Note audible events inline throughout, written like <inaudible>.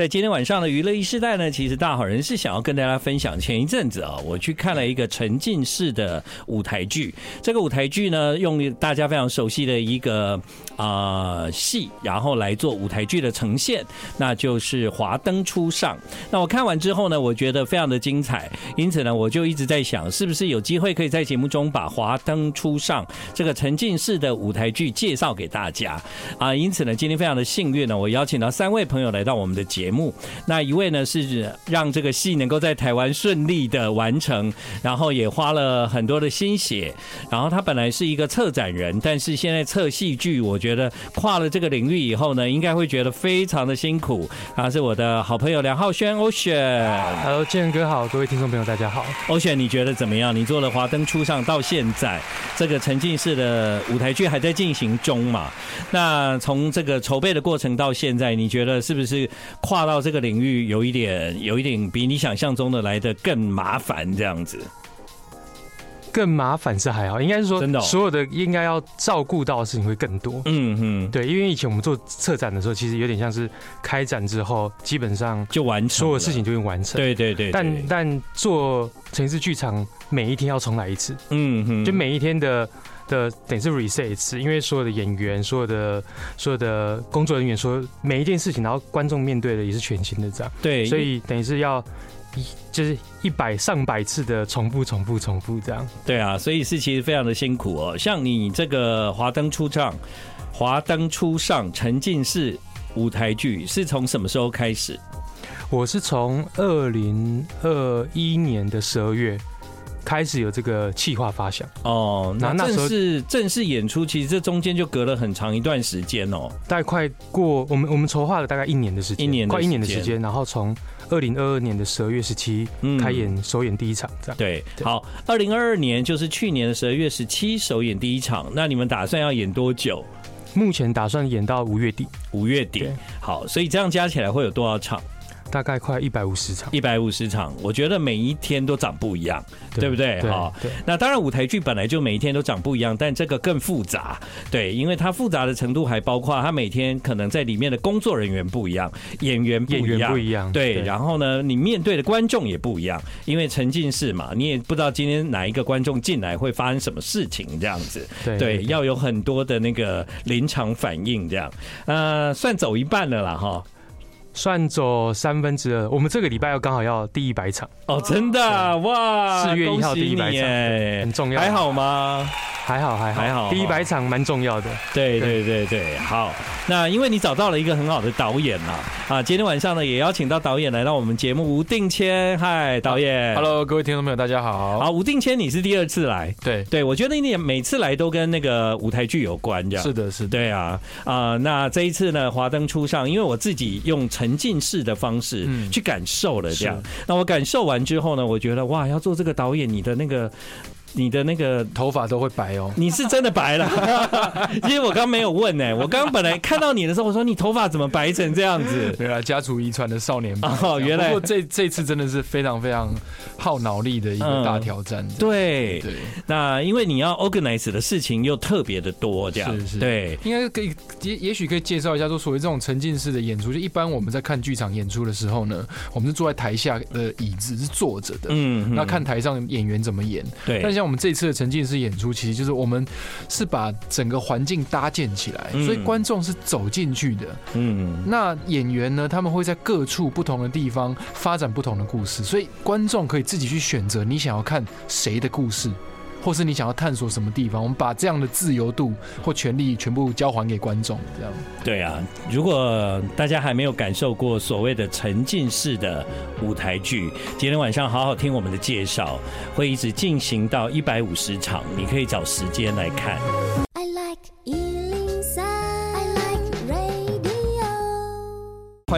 在今天晚上的娱乐一世代呢，其实大好人是想要跟大家分享，前一阵子啊，我去看了一个沉浸式的舞台剧。这个舞台剧呢，用大家非常熟悉的一个啊戏，然后来做舞台剧的呈现，那就是《华灯初上》。那我看完之后呢，我觉得非常的精彩，因此呢，我就一直在想，是不是有机会可以在节目中把《华灯初上》这个沉浸式的舞台剧介绍给大家啊？因此呢，今天非常的幸运呢，我邀请到三位朋友来到我们的节目。那一位呢，是让这个戏能够在台湾顺利的完成，然后也花了很多的心血。然后他本来是一个策展人，但是现在策戏剧，我觉得跨了这个领域以后呢，应该会觉得非常的辛苦。他是我的好朋友梁浩轩，Ocean，Hello，建哥好，各位听众朋友大家好。Ocean，你觉得怎么样？你做了华灯初上到现在，这个沉浸式的舞台剧还在进行中嘛？那从这个筹备的过程到现在，你觉得是不是跨到这个领域有一点，有一点比你想象中的来的更麻烦这样子？更麻烦是还好，应该是说，真的，所有的应该要照顾到的事情会更多。嗯嗯，对，因为以前我们做策展的时候，其实有点像是开展之后，基本上就完成，所有事情就会完成。对对对，但但做城市剧场，每一天要重来一次。嗯嗯，就每一天的的等于是 reset 一次，因为所有的演员、所有的所有的工作人员，说每一件事情，然后观众面对的也是全新的这样。对，所以等于是要。一就是一百上百次的重复、重复、重复这样。对啊，所以是其实非常的辛苦哦。像你这个华灯初上，华灯初上沉浸式舞台剧是从什么时候开始？我是从二零二一年的十二月开始有这个气化发想哦。那那时候是正式演出，其实这中间就隔了很长一段时间哦，大概快过我们我们筹划了大概一年的时间，一年快一年的时间，然后从。二零二二年的十二月十七开演首演第一场，这样对。好，二零二二年就是去年的十二月十七首演第一场。那你们打算要演多久？目前打算演到五月底。五月底，好，所以这样加起来会有多少场？大概快一百五十场，一百五十场，我觉得每一天都长不一样，对，对不对？哈，那当然舞台剧本来就每一天都长不一样，但这个更复杂，对，因为它复杂的程度还包括它每天可能在里面的工作人员不一样，演员不一样，演员不一样，对，然后呢，你面对的观众也不一样，因为沉浸式嘛，你也不知道今天哪一个观众进来会发生什么事情，这样子，对，对，要有很多的那个临场反应，这样，呃，算走一半了啦，哈。算走三分之二，我们这个礼拜要刚好要第一百场。哦，真的哇！四月一号第一百场，很重要，还好吗？还好，还好，还好。第一百场蛮重要的，对对对对。好，那因为你找到了一个很好的导演了啊，今天晚上呢也邀请到导演来到我们节目，吴定谦，嗨，导演，Hello，各位听众朋友，大家好。好，吴定谦，你是第二次来，对。对，我觉得你每次来都跟那个舞台剧有关，这样。是的，是的，对啊。啊，那这一次呢，华灯初上，因为我自己用沉浸式的方式去感受了这样，那我感受完之后呢，我觉得哇，要做这个导演，你的那个。你的那个头发都会白哦，你是真的白了，<laughs> 因为我刚没有问呢。我刚本来看到你的时候，我说你头发怎么白成这样子？对啊，家族遗传的少年哦，原来。不过这这次真的是非常非常耗脑力的一个大挑战。对。对，那因为你要 organize 的事情又特别的多，这样。是是，对，应该可以也也许可以介绍一下，说所谓这种沉浸式的演出，就一般我们在看剧场演出的时候呢，我们是坐在台下的椅子是坐着的，嗯，那看台上演员怎么演，对，但像我们这一次的沉浸式演出，其实就是我们是把整个环境搭建起来，所以观众是走进去的。嗯，那演员呢，他们会在各处不同的地方发展不同的故事，所以观众可以自己去选择你想要看谁的故事。或是你想要探索什么地方，我们把这样的自由度或权利全部交还给观众，这样。对啊，如果大家还没有感受过所谓的沉浸式的舞台剧，今天晚上好好听我们的介绍，会一直进行到一百五十场，你可以找时间来看。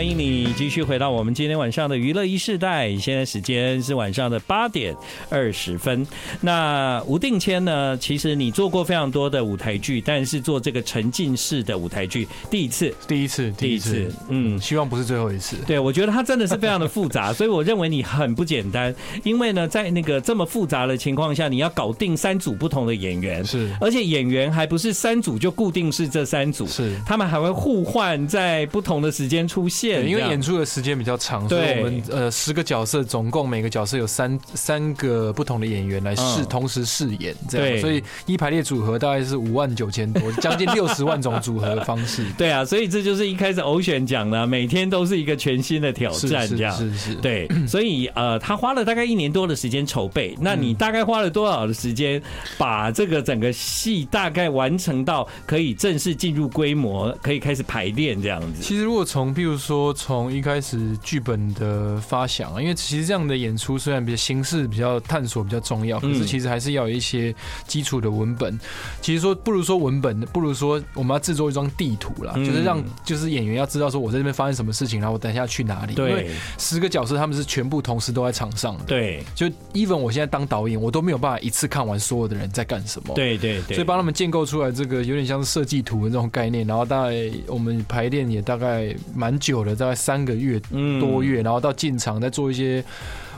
欢迎你继续回到我们今天晚上的娱乐一世代，现在时间是晚上的八点二十分。那吴定谦呢？其实你做过非常多的舞台剧，但是做这个沉浸式的舞台剧第一次，第一次，第一次，嗯，希望不是最后一次。对，我觉得它真的是非常的复杂，所以我认为你很不简单。因为呢，在那个这么复杂的情况下，你要搞定三组不同的演员，是，而且演员还不是三组就固定是这三组，是，他们还会互换在不同的时间出现。现，因为演出的时间比较长，所以我们呃十个角色，总共每个角色有三三个不同的演员来试，同时饰演这样，所以一排列组合大概是五万九千多，<laughs> 将近六十万种组合的方式。<laughs> 对啊，所以这就是一开始偶选讲的，每天都是一个全新的挑战，这样是是。对，<clears throat> 所以呃，他花了大概一年多的时间筹备，那你大概花了多少的时间把这个整个戏大概完成到可以正式进入规模，可以开始排练这样子？其实如果从，譬如说从一开始剧本的发想啊，因为其实这样的演出虽然比较形式比较探索比较重要，可是其实还是要有一些基础的文本。其实说不如说文本，不如说我们要制作一张地图啦，就是让就是演员要知道说我在这边发生什么事情，然后我等一下去哪里。对，十个角色他们是全部同时都在场上的。对，就 even 我现在当导演，我都没有办法一次看完所有的人在干什么。对对对，所以帮他们建构出来这个有点像是设计图的这种概念，然后大概我们排练也大概蛮久了，大概三个月多月，然后到进场再做一些。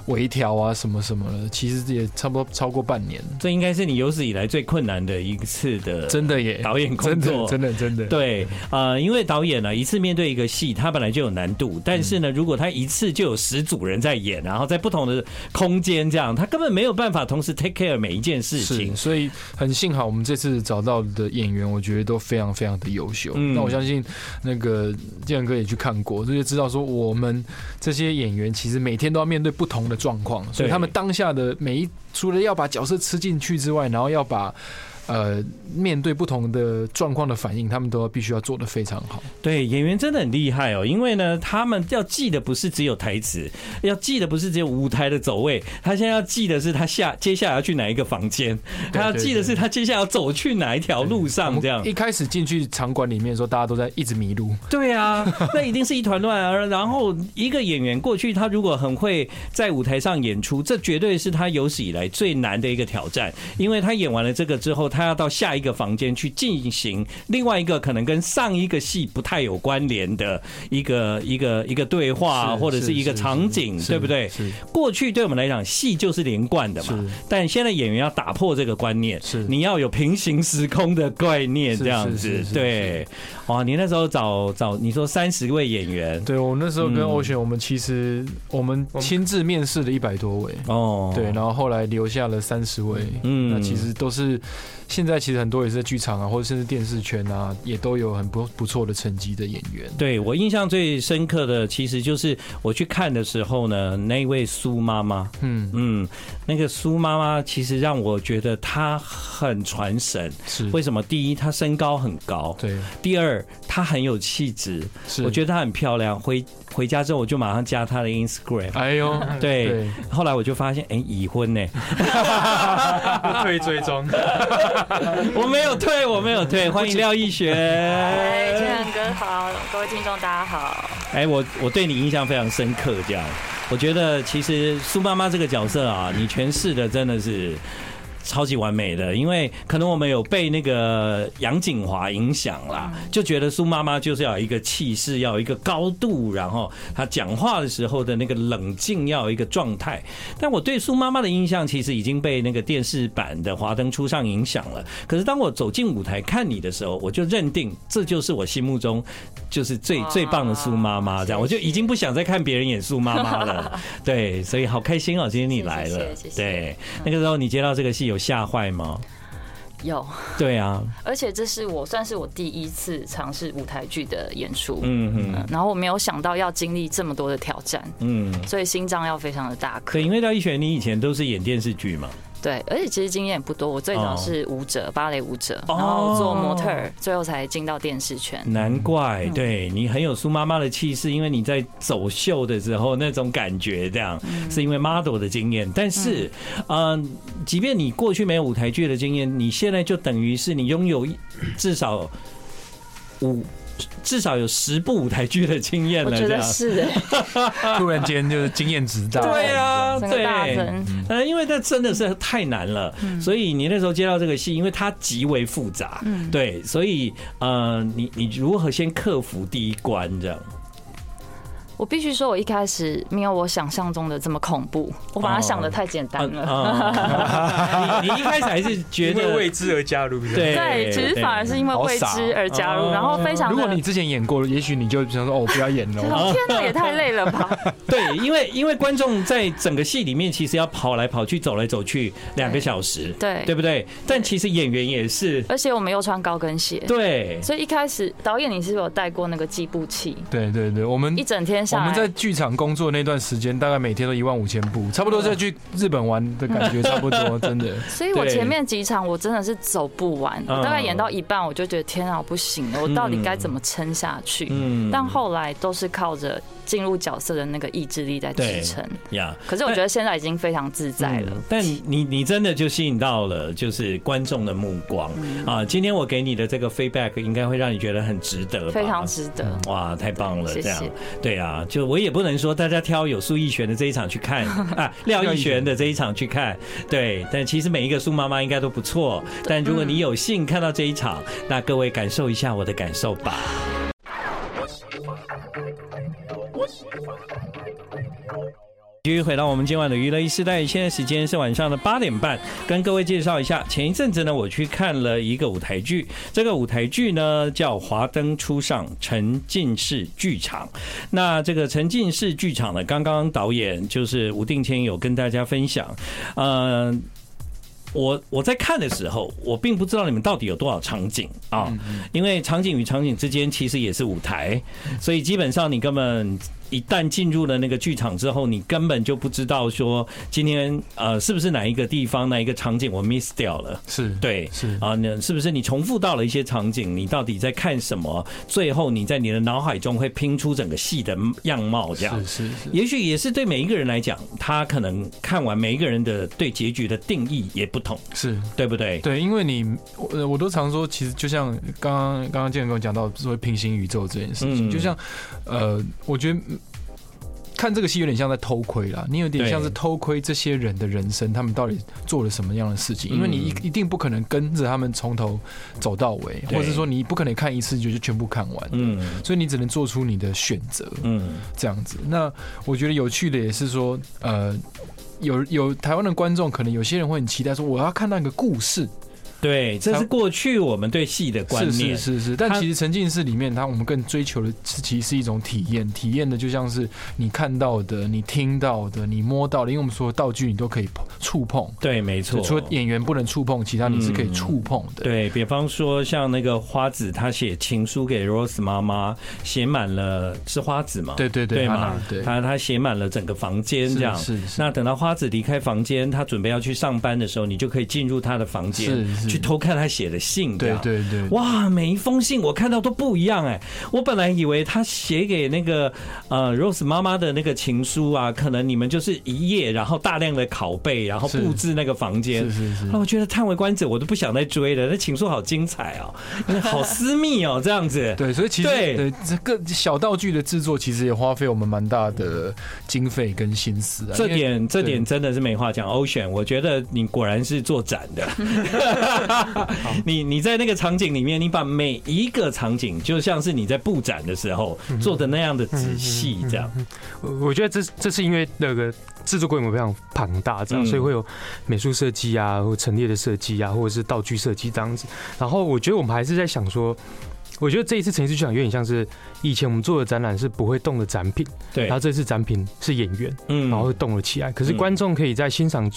微调啊，什么什么的，其实也差不多超过半年。这应该是你有史以来最困难的一次的，真的耶！导演工作，真的真的。对，呃，因为导演呢，一次面对一个戏，他本来就有难度。但是呢，如果他一次就有十组人在演，然后在不同的空间这样，他根本没有办法同时 take care 每一件事情。所以很幸好我们这次找到的演员，我觉得都非常非常的优秀。那我相信那个建哥也去看过，就知道说我们这些演员其实每天都要面对不同的。状况，所以他们当下的每一，除了要把角色吃进去之外，然后要把。呃，面对不同的状况的反应，他们都要必须要做的非常好。对，演员真的很厉害哦，因为呢，他们要记的不是只有台词，要记的不是只有舞台的走位，他现在要记的是他下接下来要去哪一个房间，<laughs> 他要记的是他接下来要走去哪一条路上。这样，一开始进去场馆里面的时候，大家都在一直迷路。对啊，那一定是一团乱啊。然后一个演员过去，他如果很会在舞台上演出，这绝对是他有史以来最难的一个挑战，因为他演完了这个之后。他要到下一个房间去进行另外一个可能跟上一个戏不太有关联的一个一个一个对话，或者是一个场景，对不对？过去对我们来讲，戏就是连贯的嘛。但现在演员要打破这个观念，是。你要有平行时空的概念，这样子。对，哇，你那时候找找你说三十位演员，对我那时候跟欧选，我们其实我们亲自面试了一百多位。哦，对，然后后来留下了三十位，嗯，那其实都是。现在其实很多也是在剧场啊，或者甚至电视圈啊，也都有很不不错的成绩的演员。对，我印象最深刻的，其实就是我去看的时候呢，那一位苏妈妈，嗯嗯，那个苏妈妈其实让我觉得她很传神。是为什么？第一，她身高很高；对，第二，她很有气质。是，我觉得她很漂亮。回回家之后，我就马上加她的 Instagram。哎呦，对，对后来我就发现，哎、欸，已婚呢，<laughs> 退追踪。<laughs> 我没有退，我没有退。<laughs> 欢迎廖奕璇。哎，建恒哥好，各位听众大家好。哎，我我对你印象非常深刻，这样，我觉得其实苏妈妈这个角色啊，你诠释的真的是。超级完美的，因为可能我们有被那个杨景华影响啦，就觉得苏妈妈就是要有一个气势，要有一个高度，然后她讲话的时候的那个冷静要有一个状态。但我对苏妈妈的印象其实已经被那个电视版的《华灯初上》影响了。可是当我走进舞台看你的时候，我就认定这就是我心目中就是最最棒的苏妈妈。这样，我就已经不想再看别人演苏妈妈了。<laughs> 对，所以好开心哦，今天你来了。对，那个时候你接到这个戏有。吓坏吗？有，对啊，而且这是我算是我第一次尝试舞台剧的演出，嗯嗯，然后我没有想到要经历这么多的挑战，嗯，所以心脏要非常的大可。因为廖一璇，你以前都是演电视剧嘛。对，而且其实经验也不多。我最早是舞者，芭蕾舞者，然后做模特，最后才进到电视圈。难怪，对你很有苏妈妈的气势，因为你在走秀的时候那种感觉，这样是因为 model 的经验。但是，嗯，即便你过去没有舞台剧的经验，你现在就等于是你拥有至少五。至少有十部舞台剧的经验了，这样，我觉得是。<laughs> 突然间就是经验值大。对啊，对，呃，因为那真的是太难了，所以你那时候接到这个戏，因为它极为复杂，对，所以呃，你你如何先克服第一关这样？我必须说，我一开始没有我想象中的这么恐怖，我把它想的太简单了。<laughs> 你你一开始还是觉得未知而加入，对对，其实反而是因为未知而加入，然后非常。如果你之前演过，也许你就想说哦，不要演了。<laughs> 天哪，也太累了吧？<laughs> 对，因为因为观众在整个戏里面其实要跑来跑去、走来走去两个小时，对对不对？但其实演员也是，而且我们又穿高跟鞋，对，所以一开始导演你是不是有带过那个计步器？对对对，我们一整天。我们在剧场工作那段时间，大概每天都一万五千步，差不多在去日本玩的感觉，差不多，真的。<laughs> 所以我前面几场我真的是走不完，我大概演到一半，我就觉得天啊，我不行了，我到底该怎么撑下去？嗯，但后来都是靠着。进入角色的那个意志力在支撑呀。可是我觉得现在已经非常自在了。但你你真的就吸引到了就是观众的目光啊！今天我给你的这个 feedback 应该会让你觉得很值得，非常值得。哇，太棒了！这样对啊，就我也不能说大家挑有苏逸璇的这一场去看 <laughs> 啊，廖逸璇的这一场去看。对，但其实每一个苏妈妈应该都不错。但如果你有幸看到这一场，那各位感受一下我的感受吧。继续回到我们今晚的娱乐一时代，现在时间是晚上的八点半，跟各位介绍一下，前一阵子呢，我去看了一个舞台剧，这个舞台剧呢叫《华灯初上》，沉浸式剧场。那这个沉浸式剧场呢，刚刚导演就是吴定谦有跟大家分享，嗯。我我在看的时候，我并不知道你们到底有多少场景啊，因为场景与场景之间其实也是舞台，所以基本上你根本。一旦进入了那个剧场之后，你根本就不知道说今天呃是不是哪一个地方哪一个场景我 miss 掉了，是对，是啊，那是不是你重复到了一些场景？你到底在看什么？最后你在你的脑海中会拼出整个戏的样貌，这样是是是。也许也是对每一个人来讲，他可能看完每一个人的对结局的定义也不同，是对不对？对，因为你我我都常说，其实就像刚刚刚刚建跟我讲到所谓平行宇宙这件事情，就像呃，我觉得。看这个戏有点像在偷窥啦，你有点像是偷窥这些人的人生，他们到底做了什么样的事情？因为你一一定不可能跟着他们从头走到尾，或者说你不可能看一次就就全部看完，嗯，所以你只能做出你的选择，嗯，这样子。那我觉得有趣的也是说，呃，有有台湾的观众，可能有些人会很期待说，我要看到一个故事。对，这是过去我们对戏的观念，是是是，是。但其实沉浸式里面，它我们更追求的是，其实是一种体验。体验的就像是你看到的、你听到的、你摸到的，因为我们所有道具你都可以触碰。对，没错。除了演员不能触碰，其他你是可以触碰的。嗯、对，比方说，像那个花子，他写情书给 Rose 妈妈，写满了是花子嘛？对对对，对嘛？对，他他写满了整个房间，这样。是是，是。那等到花子离开房间，他准备要去上班的时候，你就可以进入他的房间。是是。去偷看他写的信，对对对，哇，每一封信我看到都不一样哎！我本来以为他写给那个呃 Rose 妈妈的那个情书啊，可能你们就是一页，然后大量的拷贝，然后布置那个房间。是是是。那我觉得叹为观止，我都不想再追了。那情书好精彩哦，好私密哦，这样子。<laughs> 对，所以其实对这个小道具的制作，其实也花费我们蛮大的经费跟心思啊。这点这点真的是没话讲。Ocean，我觉得你果然是做展的。<laughs> <laughs> 你你在那个场景里面，你把每一个场景，就像是你在布展的时候做的那样的仔细，这样。我觉得这这是因为那个制作规模非常庞大，这样，所以会有美术设计啊，或陈列的设计啊，或者是道具设计这样子。然后我觉得我们还是在想说。我觉得这一次沉浸式剧场有点像是以前我们做的展览是不会动的展品，对。然后这次展品是演员，嗯，然后会动了起来。可是观众可以在欣赏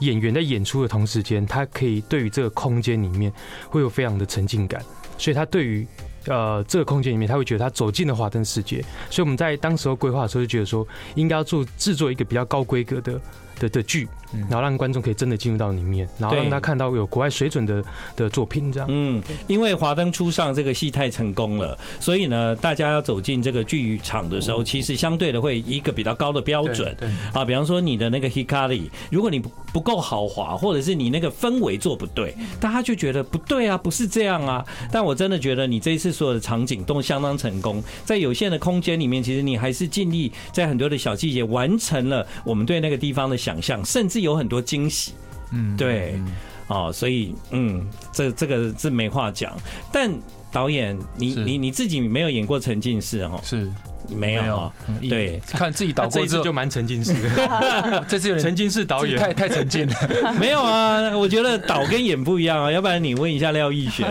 演员在演出的同时间，他可以对于这个空间里面会有非常的沉浸感，所以他对于呃这个空间里面，他会觉得他走进了华灯世界。所以我们在当时候规划的时候就觉得说，应该要做制作一个比较高规格的的的剧。然后让观众可以真的进入到里面，然后让他看到有国外水准的的作品，这样。嗯，因为华灯初上这个戏太成功了，所以呢，大家要走进这个剧场的时候，其实相对的会一个比较高的标准。对。啊，比方说你的那个 Hikari，如果你不不够豪华，或者是你那个氛围做不对，大家就觉得不对啊，不是这样啊。但我真的觉得你这一次所有的场景都相当成功，在有限的空间里面，其实你还是尽力在很多的小细节完成了我们对那个地方的想象，甚至有很多惊喜。嗯，对，哦，所以，嗯，这这个是没话讲。但导演，你你你自己没有演过沉浸式哦？是，没有，对，看自己导过之后就蛮沉浸式的。<laughs> 这次有沉浸式导演，太太沉浸了。<laughs> 没有啊，我觉得导跟演不一样啊。<laughs> 要不然你问一下廖亦璇，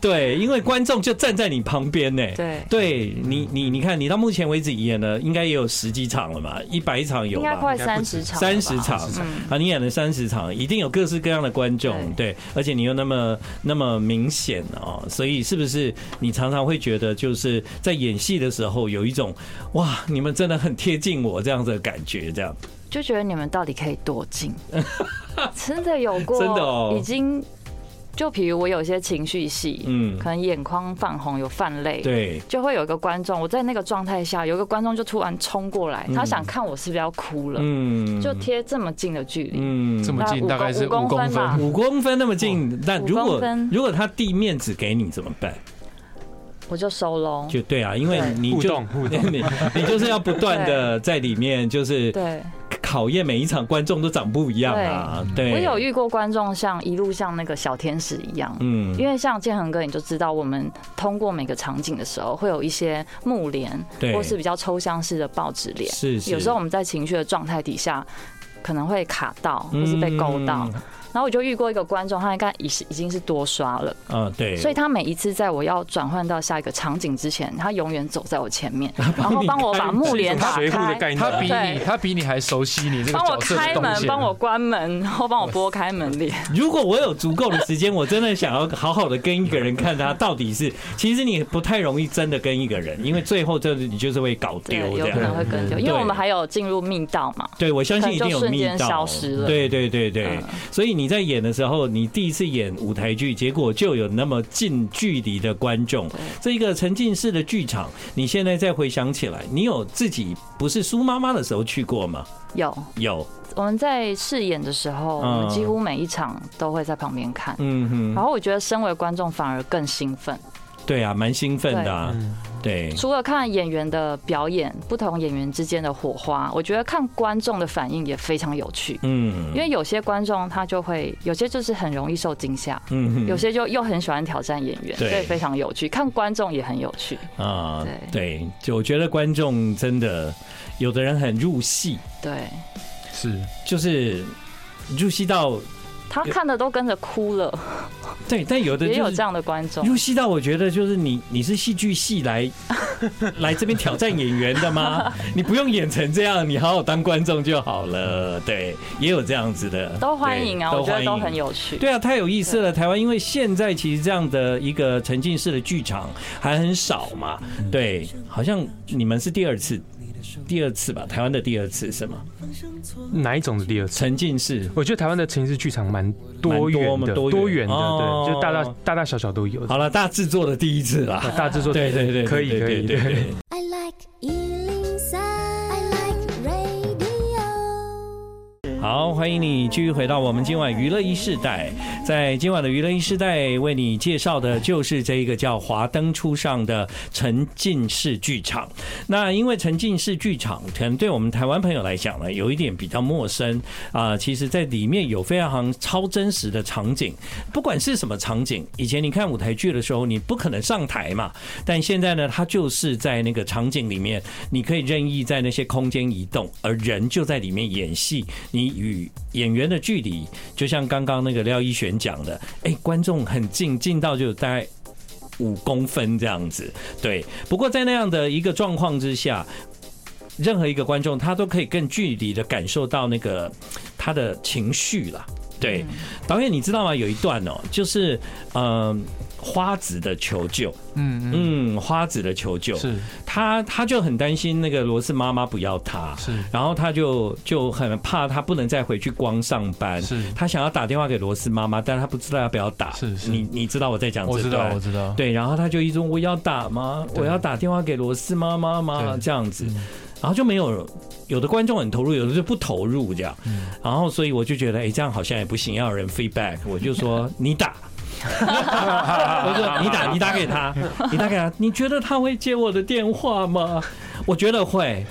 对，因为观众就站在你旁边呢。对，对你，你，你看，你到目前为止演了应该也有十几场了嘛，一百场有吧？应该快三十场，三十场啊！你演了三十场，一定有各式各样的观众，对，而且你又那么那么明显哦，所以是不是你常常会觉得就是在演戏的时候有一种哇，你们真的很贴近我这样子的感觉，这样。就觉得你们到底可以多近？<laughs> 真的有过，真的哦，已经就比如我有些情绪戏，嗯，可能眼眶泛红，有泛泪，对，就会有一个观众，我在那个状态下，有一个观众就突然冲过来，他想看我是不是要哭了，嗯，就贴这么近的距离，嗯，这么近，大概是五公分吧，五公分那么近，但如果如果他递面子给你怎么办？我就收拢，就对啊，因为你就 <laughs> 你你就是要不断的在里面，就是对。考验每一场观众都长不一样啊。对，我有遇过观众像一路像那个小天使一样，嗯，因为像建恒哥你就知道，我们通过每个场景的时候会有一些幕帘，对。或是比较抽象式的报纸帘，是有时候我们在情绪的状态底下可能会卡到，或是被勾到。然后我就遇过一个观众，他应该已是已经是多刷了，嗯，对，所以他每一次在我要转换到下一个场景之前，他永远走在我前面，然后帮我把幕帘打开。他比你他比你还熟悉你这个。帮我开门，帮我关门，然后帮我拨开门帘。<laughs> 如果我有足够的时间，我真的想要好好的跟一个人看他到底是，其实你不太容易真的跟一个人，因为最后这你就是会搞丢，有可能会跟丢，因为我们还有进入密道嘛。对，我相信一定有密道。消失了。对对对对，所以你在演的时候。你第一次演舞台剧，结果就有那么近距离的观众，这一个沉浸式的剧场，你现在再回想起来，你有自己不是苏妈妈的时候去过吗？有有，我们在试演的时候，我们几乎每一场都会在旁边看，嗯哼，然后我觉得身为观众反而更兴奋。对啊，蛮兴奋的啊。对，除了看演员的表演，不同演员之间的火花，我觉得看观众的反应也非常有趣。嗯，因为有些观众他就会，有些就是很容易受惊吓，嗯，有些就又很喜欢挑战演员，所以非常有趣。看观众也很有趣啊。对对，就我觉得观众真的，有的人很入戏，对，是，就是入戏到。他看的都跟着哭了，对，但有的也有这样的观众。入戏到我觉得就是你，你是戏剧系来 <laughs> 来这边挑战演员的吗？<laughs> 你不用演成这样，你好好当观众就好了。对，也有这样子的，都欢迎啊，我觉得都很有趣。对啊，太有意思了。台湾因为现在其实这样的一个沉浸式的剧场还很少嘛，对，好像你们是第二次。第二次吧，台湾的第二次是吗？哪一种的第二次？沉浸式，我觉得台湾的沉浸式剧场蛮多元的，多元的，对，就大大大大小小都有。好了，大制作的第一次啦，大制作，对对对，可以可以，对好，欢迎你继续回到我们今晚娱乐一世代。在今晚的娱乐一世代，为你介绍的就是这一个叫《华灯初上》的沉浸式剧场。那因为沉浸式剧场可能对我们台湾朋友来讲呢，有一点比较陌生啊。其实，在里面有非常超真实的场景，不管是什么场景。以前你看舞台剧的时候，你不可能上台嘛，但现在呢，它就是在那个场景里面，你可以任意在那些空间移动，而人就在里面演戏。你与演员的距离，就像刚刚那个廖一璇讲的，哎，观众很近，近到就大概五公分这样子。对，不过在那样的一个状况之下，任何一个观众他都可以更距离的感受到那个他的情绪了。对，导演你知道吗？有一段哦，就是嗯。花子的求救，嗯嗯，花子的求救，是。他他就很担心那个罗斯妈妈不要他，是，然后他就就很怕他不能再回去光上班，是，他想要打电话给罗斯妈妈，但他不知道要不要打，是是，你你知道我在讲这段，我知道我知道，对，然后他就一直问我要打吗？我要打电话给罗斯妈妈吗？这样子，然后就没有有的观众很投入，有的就不投入这样，然后所以我就觉得哎，这样好像也不行，要有人 feedback，我就说 <laughs> 你打。我说你打，你打给他，<laughs> 你打给他，你觉得他会接我的电话吗？<laughs> 我觉得会。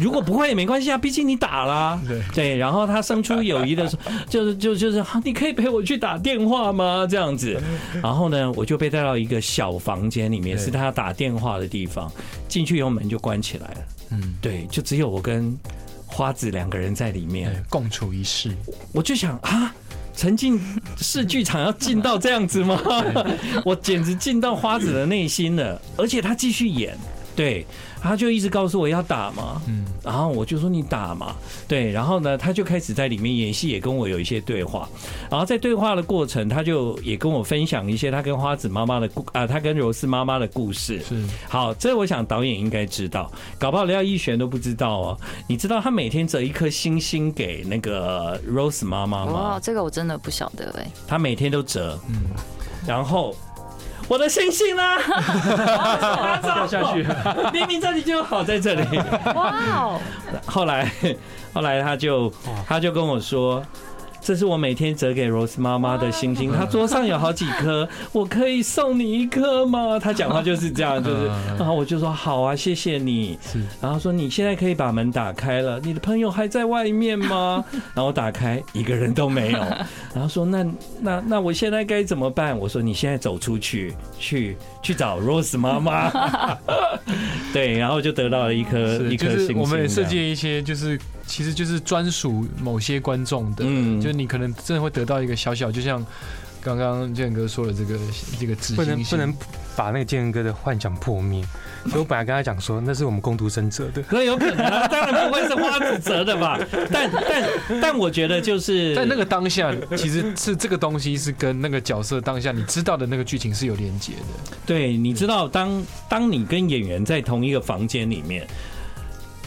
如果不会也没关系啊，毕竟你打了。对对，然后他生出友谊的时候，<laughs> 就是就就是，你可以陪我去打电话吗？这样子，然后呢，我就被带到一个小房间里面，是他打电话的地方。进去以后门就关起来了。嗯，对，就只有我跟花子两个人在里面共处一室。我就想啊。沉浸式剧场要进到这样子吗？<laughs> 我简直进到花子的内心了，而且他继续演，对。他就一直告诉我要打嘛，嗯，然后我就说你打嘛，对，然后呢，他就开始在里面演戏，也跟我有一些对话，然后在对话的过程，他就也跟我分享一些他跟花子妈妈的故啊，他跟柔丝妈妈的故事。是，好，这我想导演应该知道，搞不好廖一璇都不知道哦。你知道他每天折一颗星星给那个 Rose 妈妈吗？哇，这个我真的不晓得哎。他每天都折，嗯，然后。我的星星呢？<laughs> 掉下去，明明这里就好在这里。哇哦！<laughs> 后来，后来他就他就跟我说。这是我每天折给 Rose 妈妈的星星，她桌上有好几颗，<laughs> 我可以送你一颗吗？她讲话就是这样，就是，然后我就说好啊，谢谢你。然后说你现在可以把门打开了，你的朋友还在外面吗？<laughs> 然后我打开，一个人都没有。然后说那那那我现在该怎么办？我说你现在走出去，去去找 Rose 妈妈。<laughs> 对，然后就得到了一颗一颗星星。我们也设计一些就是。其实就是专属某些观众的，嗯，就你可能真的会得到一个小小，就像刚刚建哥说的这个这个纸，不能不能把那个建哥的幻想破灭。所以我本来跟他讲说，那是我们共读生折的，那有可能啊，当然不会是花子折的吧？<laughs> 但但但我觉得就是在那个当下，其实是这个东西是跟那个角色当下你知道的那个剧情是有连接的。对，你知道当当你跟演员在同一个房间里面。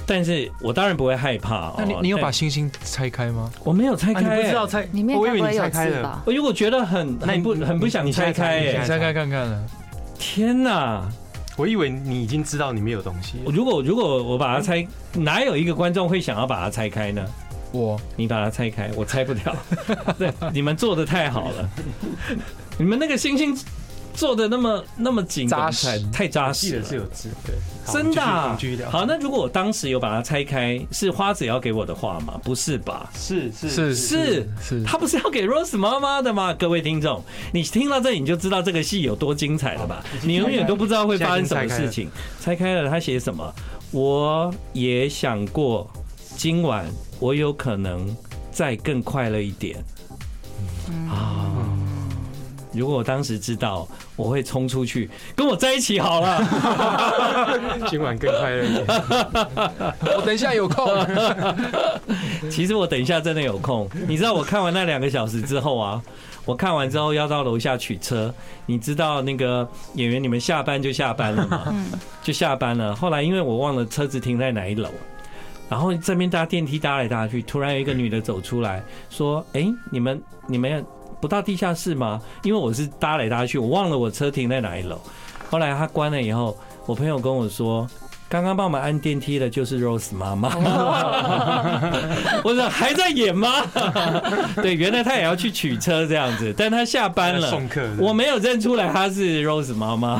但是我当然不会害怕。那你你有把星星拆开吗？我没有拆开，你不知道拆，里面会不会有字吧？我如果觉得很很不很不想拆开，你拆开看看了。天哪！我以为你已经知道里面有东西。如果如果我把它拆，哪有一个观众会想要把它拆开呢？我，你把它拆开，我拆不掉。<laughs> 对，你们做的太好了，<laughs> 你们那个星星。做的那么那么紧扎实，太扎实了。是有字，对，真的。好，那如果我当时有把它拆开，是花子要给我的话吗？不是吧？是是是是是，他不是要给 Rose 妈妈的吗？各位听众，你听到这里你就知道这个戏有多精彩了吧？你永远都不知道会发生什么事情。拆开了，他写什么？我也想过，今晚我有可能再更快乐一点。啊。如果我当时知道，我会冲出去跟我在一起好了。<laughs> 今晚更快乐一点。<laughs> 我等一下有空。<laughs> 其实我等一下真的有空。你知道我看完那两个小时之后啊，我看完之后要到楼下取车。你知道那个演员你们下班就下班了吗？就下班了。后来因为我忘了车子停在哪一楼，然后这边搭电梯搭来搭去，突然有一个女的走出来说：“哎，你们你们。”不到地下室吗？因为我是搭来搭去，我忘了我车停在哪一楼。后来他关了以后，我朋友跟我说。刚刚帮我们按电梯的就是 Rose 妈妈，<laughs> 我说还在演吗？<laughs> 对，原来他也要去取车这样子，但他下班了，送客，我没有认出来他是 Rose 妈妈，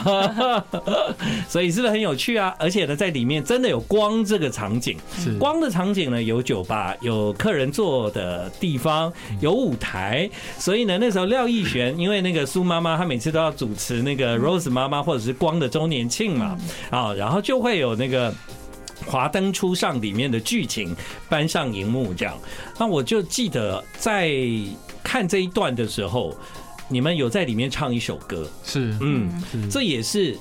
<laughs> 所以是不是很有趣啊？而且呢，在里面真的有光这个场景，光的场景呢，有酒吧，有客人坐的地方，有舞台，所以呢，那时候廖艺璇因为那个苏妈妈，她每次都要主持那个 Rose 妈妈或者是光的周年庆嘛，啊，然后就会有。那个华灯初上里面的剧情搬上荧幕，这样，那我就记得在看这一段的时候，你们有在里面唱一首歌，是，嗯，这也是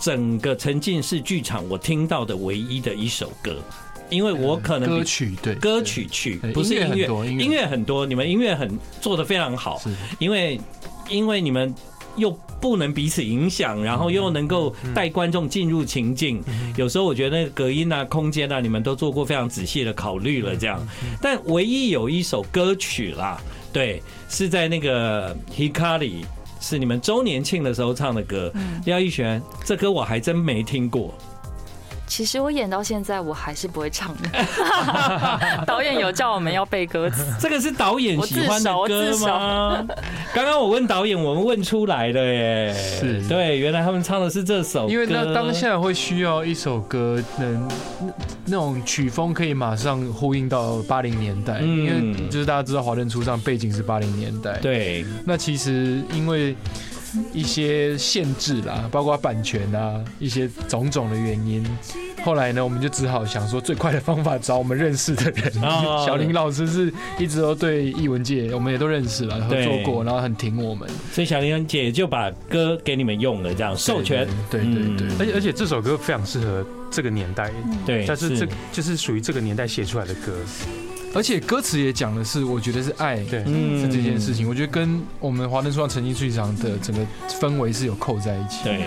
整个沉浸式剧场我听到的唯一的一首歌，因为我可能歌曲对歌曲曲不是音乐，音乐很多，你们音乐很做的非常好，因为因为你们。又不能彼此影响，然后又能够带观众进入情境。有时候我觉得那个隔音啊、空间啊，你们都做过非常仔细的考虑了。这样，但唯一有一首歌曲啦，对，是在那个 Hikari，是你们周年庆的时候唱的歌。廖一璇，这歌我还真没听过。其实我演到现在，我还是不会唱的。<laughs> 导演有叫我们要背歌词，这个是导演喜欢的歌吗？刚刚我问导演，我们问出来的耶。是，对，原来他们唱的是这首歌。因为那当下会需要一首歌能那种曲风可以马上呼应到八零年代，因为就是大家知道《华灯初上》背景是八零年代，对。那其实因为一些限制啦，包括版权啊，一些种种的原因。后来呢，我们就只好想说最快的方法找我们认识的人。<laughs> 小林老师是一直都对艺文界，我们也都认识了，合作过，然后很挺我们。所以小林姐就把歌给你们用了，这样授权。对对对，而且而且这首歌非常适合这个年代，对，但是这就是属于这个年代写出来的歌。而且歌词也讲的是，我觉得是爱，对，是这件事情。我觉得跟我们华灯初上沉浸剧场的整个氛围是有扣在一起。对。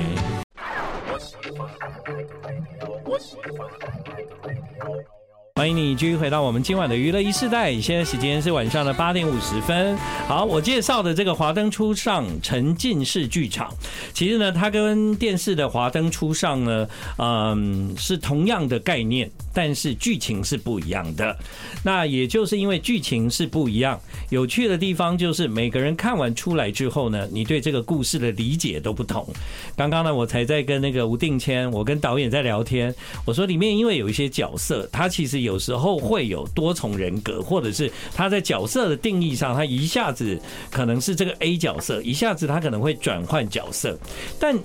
欢迎你继续回到我们今晚的娱乐一世代，现在时间是晚上的八点五十分。好，我介绍的这个华灯初上沉浸式剧场，其实呢，它跟电视的华灯初上呢，嗯，是同样的概念，但是剧情是不一样的。那也就是因为剧情是不一样，有趣的地方就是每个人看完出来之后呢，你对这个故事的理解都不同。刚刚呢，我才在跟那个吴定谦，我跟导演在聊天，我说里面因为有一些角色，他其实有。时候会有多重人格，或者是他在角色的定义上，他一下子可能是这个 A 角色，一下子他可能会转换角色。但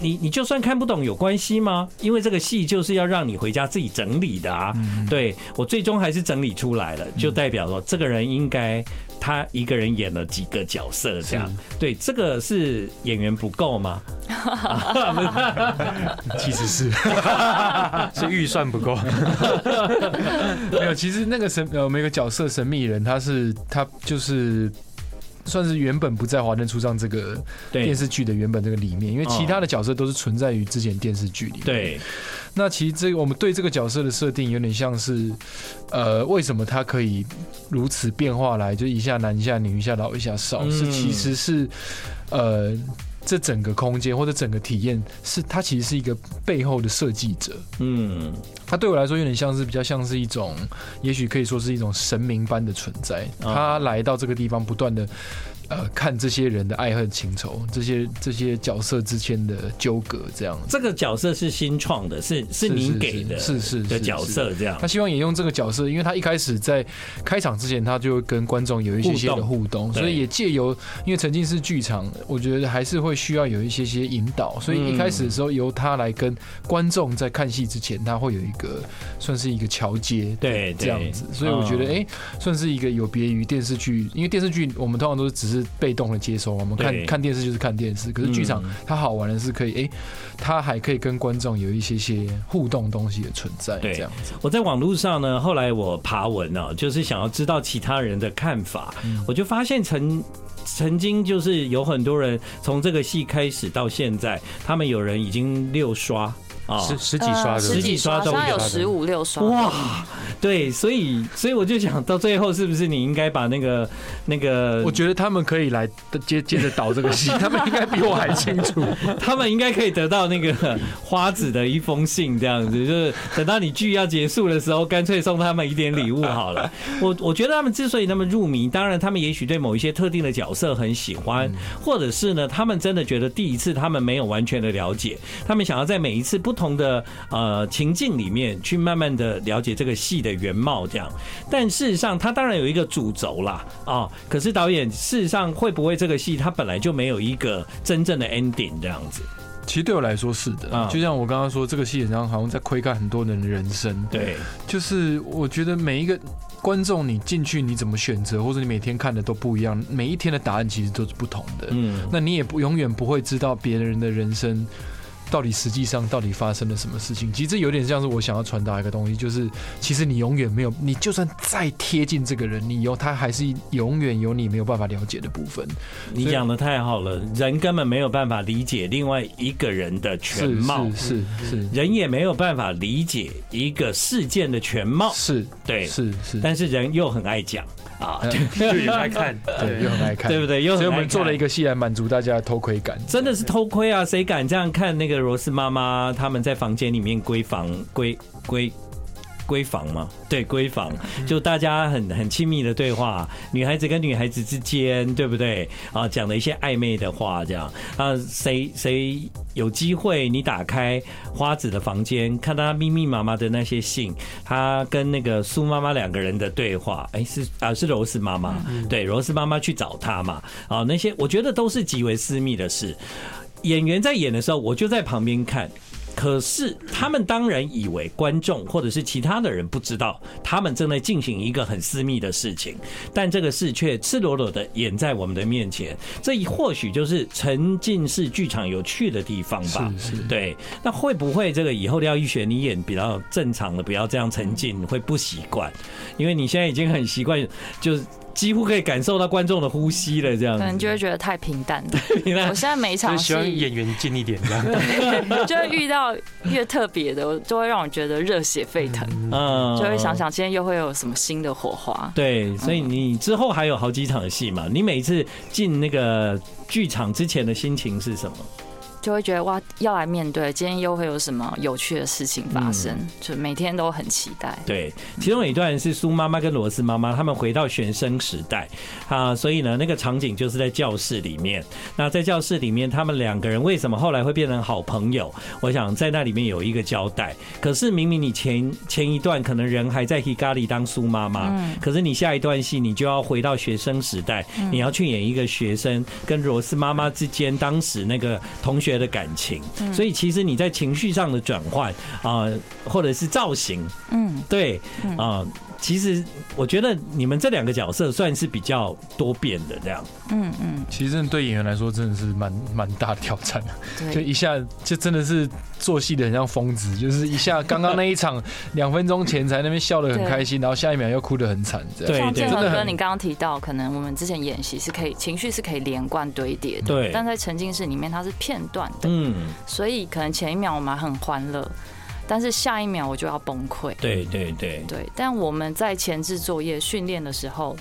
你你就算看不懂有关系吗？因为这个戏就是要让你回家自己整理的啊。对，我最终还是整理出来了，就代表说这个人应该。他一个人演了几个角色，这样对，这个是演员不够吗？<laughs> 其实是，<laughs> 是预算不够。<laughs> 没有，其实那个神呃每个角色神秘人，他是他就是。算是原本不在《华灯初上》这个电视剧的原本这个里面，因为其他的角色都是存在于之前电视剧里面。对，那其实这个我们对这个角色的设定有点像是，呃，为什么他可以如此变化来，就一下男一下女，一下老一下少，是其实是呃。这整个空间或者整个体验，是他其实是一个背后的设计者。嗯，他对我来说有点像是比较像是一种，也许可以说是一种神明般的存在。他来到这个地方，不断的。呃，看这些人的爱恨情仇，这些这些角色之间的纠葛，这样。这个角色是新创的，是是您给的，是是的角色这样。他希望也用这个角色，因为他一开始在开场之前，他就跟观众有一些些的互动，所以也借由，因为沉浸式剧场，我觉得还是会需要有一些些引导，所以一开始的时候由他来跟观众在看戏之前，他会有一个算是一个桥接，对这样子。所以我觉得，哎，算是一个有别于电视剧，因为电视剧我们通常都是只是。被动的接收，我们看看电视就是看电视。可是剧场它好玩的是可以，哎，它还可以跟观众有一些些互动东西的存在。这样子，我在网络上呢，后来我爬文呢，就是想要知道其他人的看法，我就发现曾曾经就是有很多人从这个戏开始到现在，他们有人已经六刷。啊，十十几刷的，十几刷都有十五六刷。哇，对，所以所以我就想到最后是不是你应该把那个那个？我觉得他们可以来接接着导这个戏，他们应该比我还清楚，<laughs> 他们应该可以得到那个花子的一封信，这样子，就是等到你剧要结束的时候，干脆送他们一点礼物好了。我我觉得他们之所以那么入迷，当然他们也许对某一些特定的角色很喜欢，或者是呢，他们真的觉得第一次他们没有完全的了解，他们想要在每一次不。不同的呃情境里面去慢慢的了解这个戏的原貌，这样。但事实上，它当然有一个主轴啦啊。可是导演事实上会不会这个戏它本来就没有一个真正的 ending 这样子？其实对我来说是的，就像我刚刚说，这个戏好像好像在窥看很多人的人生。对，就是我觉得每一个观众你进去你怎么选择，或者你每天看的都不一样，每一天的答案其实都是不同的。嗯，那你也不永远不会知道别人的人生。到底实际上到底发生了什么事情？其实这有点像是我想要传达一个东西，就是其实你永远没有，你就算再贴近这个人，你有他还是永远有你没有办法了解的部分。你讲的太好了，人根本没有办法理解另外一个人的全貌，是是是，人也没有办法理解一个事件的全貌，是对，是是，但是人又很爱讲。啊，<laughs> 又很爱看，<laughs> 对，又很爱看，对不对？又所以我们做了一个戏来满足大家的偷窥感，真的是偷窥啊！谁敢这样看那个罗斯妈妈他们在房间里面闺房闺闺闺房嘛？对，闺房，就大家很很亲密的对话，女孩子跟女孩子之间，对不对？啊，讲了一些暧昧的话，这样啊，谁谁有机会你打开花子的房间，看到他密密麻麻的那些信，他跟那个苏妈妈两个人的对话，哎，是啊，是罗斯妈妈，对，罗斯妈妈去找他嘛，啊，那些我觉得都是极为私密的事。演员在演的时候，我就在旁边看。可是他们当然以为观众或者是其他的人不知道，他们正在进行一个很私密的事情，但这个事却赤裸裸的演在我们的面前。这或许就是沉浸式剧场有趣的地方吧。是是。对，那会不会这个以后廖亦璇你演比较正常的，不要这样沉浸，会不习惯？因为你现在已经很习惯，就是。几乎可以感受到观众的呼吸了，这样可能就会觉得太平淡了。<laughs> 我现在每一场戏，希望演员近一点，这样 <laughs> 就会遇到越特别的，就会让我觉得热血沸腾。嗯，就会想想今天又会有什么新的火花。对，所以你之后还有好几场戏嘛？你每次进那个剧场之前的心情是什么？就会觉得哇，要来面对今天又会有什么有趣的事情发生，就每天都很期待。对，其中有一段是苏妈妈跟罗斯妈妈他们回到学生时代啊，所以呢，那个场景就是在教室里面。那在教室里面，他们两个人为什么后来会变成好朋友？我想在那里面有一个交代。可是明明你前前一段可能人还在 Higari 当苏妈妈，可是你下一段戏你就要回到学生时代，你要去演一个学生跟罗斯妈妈之间当时那个同学的感情，所以其实你在情绪上的转换啊，或者是造型，嗯，对，啊。其实我觉得你们这两个角色算是比较多变的这样。嗯嗯，其实对演员来说真的是蛮蛮大的挑战的。就一下就真的是做戏的很像疯子，就是一下刚刚那一场 <laughs> 两分钟前才那边笑得很开心，然后下一秒又哭得很惨。对，像建和哥，你刚刚提到，可能我们之前演习是可以情绪是可以连贯堆叠的，对。但在沉浸式里面它是片段的，嗯，所以可能前一秒我们还很欢乐。但是下一秒我就要崩溃。对对对对，但我们在前置作业训练的时候。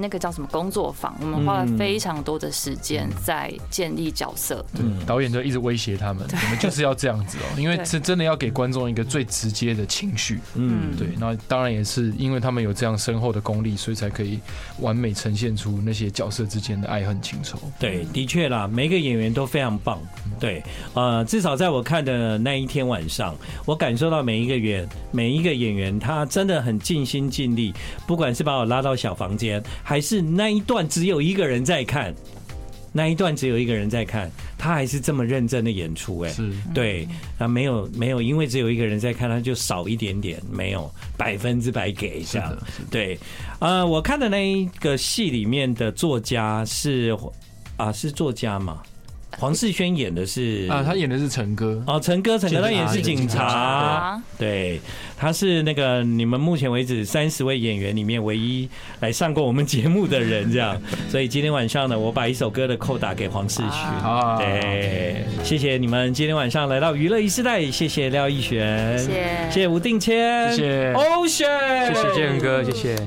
那个叫什么工作坊？我们花了非常多的时间在建立角色。嗯，导演就一直威胁他们，我们就是要这样子哦，<laughs> 因为是真的要给观众一个最直接的情绪。嗯，对。那当然也是因为他们有这样深厚的功力，所以才可以完美呈现出那些角色之间的爱恨情仇。对，的确啦，每个演员都非常棒。对，呃，至少在我看的那一天晚上，我感受到每一个演每一个演员他真的很尽心尽力，不管是把我拉到小房间。还是那一段只有一个人在看，那一段只有一个人在看，他还是这么认真的演出，哎，是。对，他没有没有，因为只有一个人在看，他就少一点点，没有。百分之百给这样，对，呃，我看的那一个戏里面的作家是啊，是作家吗？黄世轩演的是啊，他演的是陈哥。哦，陈哥，陈哥他演是警察，对，他是那个你们目前为止三十位演员里面唯一来上过我们节目的人，这样，<laughs> 所以今天晚上呢，我把一首歌的扣打给黄世勋，对，谢谢你们今天晚上来到娱乐一时代，谢谢廖艺璇，谢谢，谢谢吴定谦，谢谢。Ocean，谢谢建哥，谢谢。